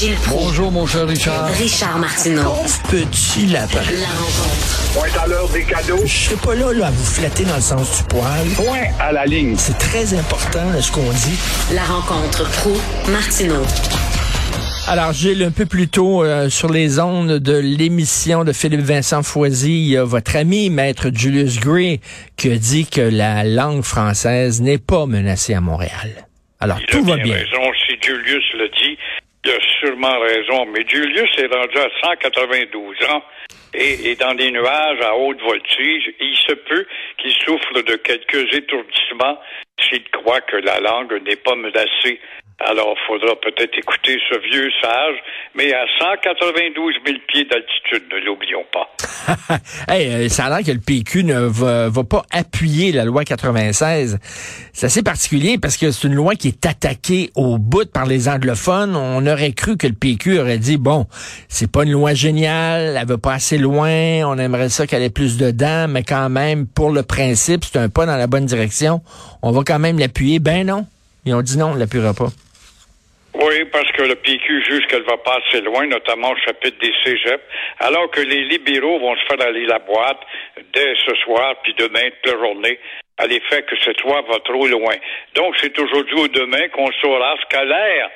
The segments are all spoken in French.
Gilles Proulx. Bonjour, mon cher Richard. Richard Martineau. Petit lapin. La rencontre. Point à l'heure des cadeaux. Je serai pas là, là à vous flatter dans le sens du poil. Point à la ligne. C'est très important ce qu'on dit. La rencontre pro martineau Alors, Gilles, un peu plus tôt euh, sur les ondes de l'émission de Philippe Vincent Foisy, il y a votre ami, maître Julius Gray, qui a dit que la langue française n'est pas menacée à Montréal. Alors, Il tout a va bien. raison. Si Julius le dit, il a sûrement raison. Mais Julius est rendu à 192 ans et est dans des nuages à haute voltige. Il se peut qu'il souffre de quelques étourdissements s'il croit que la langue n'est pas menacée. Alors, il faudra peut-être écouter ce vieux sage, mais à 192 000 pieds d'altitude, ne l'oublions pas. hey, euh, ça a l'air que le PQ ne va, va pas appuyer la loi 96. C'est assez particulier parce que c'est une loi qui est attaquée au bout par les anglophones. On aurait cru que le PQ aurait dit, bon, c'est pas une loi géniale, elle va pas assez loin, on aimerait ça qu'elle ait plus dedans, mais quand même, pour le principe, c'est un pas dans la bonne direction. On va quand même l'appuyer. Ben non. Ils ont dit non, on l'appuiera pas. Oui, parce que le PQ juge qu'elle va pas assez loin, notamment au chapitre des cégeps, alors que les libéraux vont se faire aller la boîte dès ce soir, puis demain, toute la journée, à l'effet que cette loi va trop loin. Donc, c'est aujourd'hui ou demain qu'on saura ce qu'a l'air,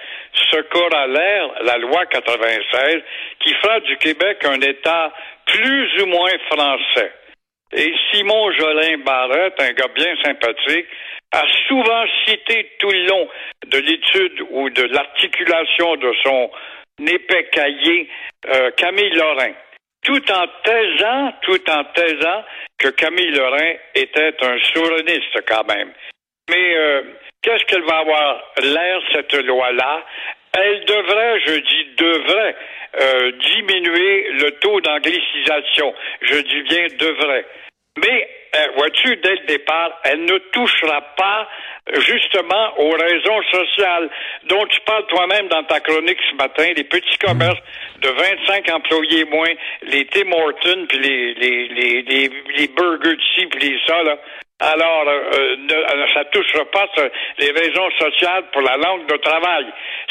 ce qu'aura l'air la loi 96, qui fera du Québec un État plus ou moins français. Et Simon Jolin Barrette, un gars bien sympathique, a souvent cité tout le long de l'étude ou de l'articulation de son épais cahier euh, Camille Lorrain, tout en taisant, tout en taisant que Camille Lorrain était un souverainiste quand même. Mais euh, qu'est-ce qu'elle va avoir l'air, cette loi-là? Elle devrait, je dis devrait, euh, diminuer le taux d'anglicisation. Je dis bien devrait. Mais, vois-tu, dès le départ, elle ne touchera pas justement aux raisons sociales dont tu parles toi-même dans ta chronique ce matin, les petits commerces de 25 employés moins, les Tim Hortons, puis les, les, les, les, burgers de puis les ça, là. Alors, euh, ne, euh, ça touchera pas les raisons sociales pour la langue de travail.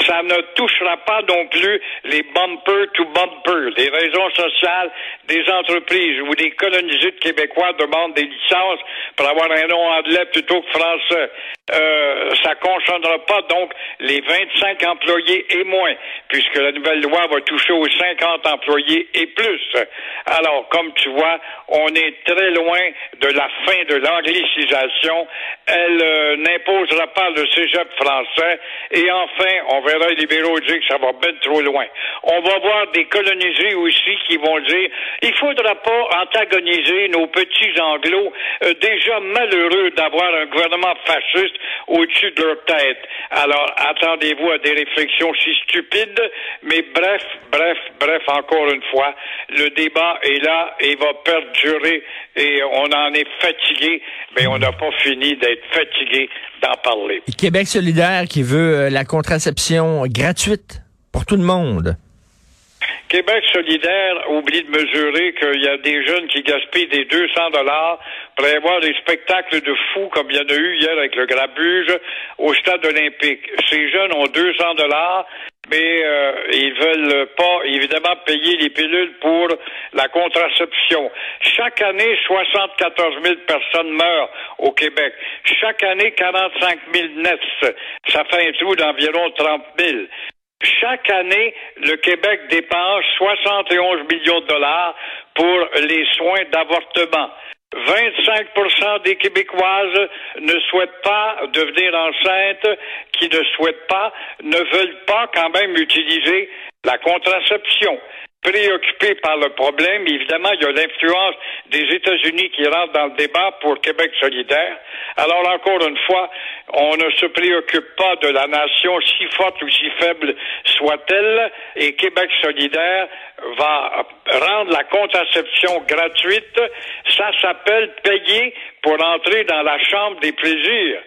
Ça ne touchera pas non plus les bumper to bumper, les raisons sociales des entreprises où les colonisés de Québécois demandent des licences pour avoir un nom anglais plutôt que français. Euh, ça concernera pas donc les 25 employés et moins, puisque la nouvelle loi va toucher aux 50 employés et plus. Alors, comme tu vois, on est très loin de la fin de l'anglicisation. Elle euh, n'imposera pas le cégep français. Et enfin, on verra les libéraux dire que ça va bien trop loin. On va voir des colonisés aussi qui vont dire il faudra pas antagoniser nos petits anglos euh, déjà malheureux d'avoir un gouvernement fasciste au-dessus de leur tête. Alors, attendez-vous à des réflexions si stupides, mais bref, bref, bref, encore une fois, le débat est là et va perdurer et on en est fatigué, mais on n'a pas fini d'être fatigué d'en parler. Québec solidaire qui veut euh, la contraception gratuite pour tout le monde. Québec solidaire oublie de mesurer qu'il y a des jeunes qui gaspillent des 200 dollars pour aller des spectacles de fous comme il y en a eu hier avec le grabuge au stade olympique. Ces jeunes ont 200 dollars, mais euh, ils veulent pas évidemment payer les pilules pour la contraception. Chaque année, 74 000 personnes meurent au Québec. Chaque année, 45 000 nets. Ça fait un trou d'environ 30 000. Chaque année, le Québec dépense 71 millions de dollars pour les soins d'avortement. 25% des Québécoises ne souhaitent pas devenir enceintes, qui ne souhaitent pas, ne veulent pas quand même utiliser la contraception préoccupés par le problème. Évidemment, il y a l'influence des États-Unis qui rentre dans le débat pour Québec solidaire. Alors, encore une fois, on ne se préoccupe pas de la nation, si forte ou si faible soit-elle, et Québec solidaire va rendre la contraception gratuite. Ça s'appelle payer pour entrer dans la chambre des plaisirs.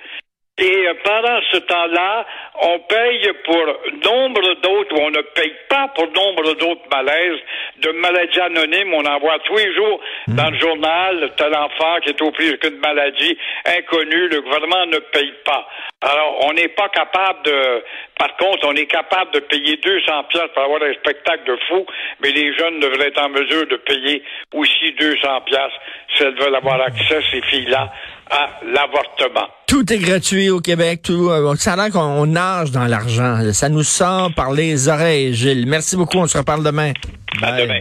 Et euh, pendant ce temps-là, on paye pour nombre d'autres, ou on ne paye pas pour nombre d'autres malaises, de maladies anonymes. On en voit tous les jours dans le journal, tel enfant qui est au plus qu'une maladie inconnue, le gouvernement ne paye pas. Alors, on n'est pas capable de... Par contre, on est capable de payer 200 pièces pour avoir un spectacle de fou, mais les jeunes devraient être en mesure de payer aussi 200 pièces si elles veulent avoir accès, ces filles-là, à l'avortement. Tout est gratuit au Québec. Tout, euh, ça a l'air qu'on nage dans l'argent. Ça nous sort par les oreilles, Gilles. Merci beaucoup. On se reparle demain. À Bye. demain.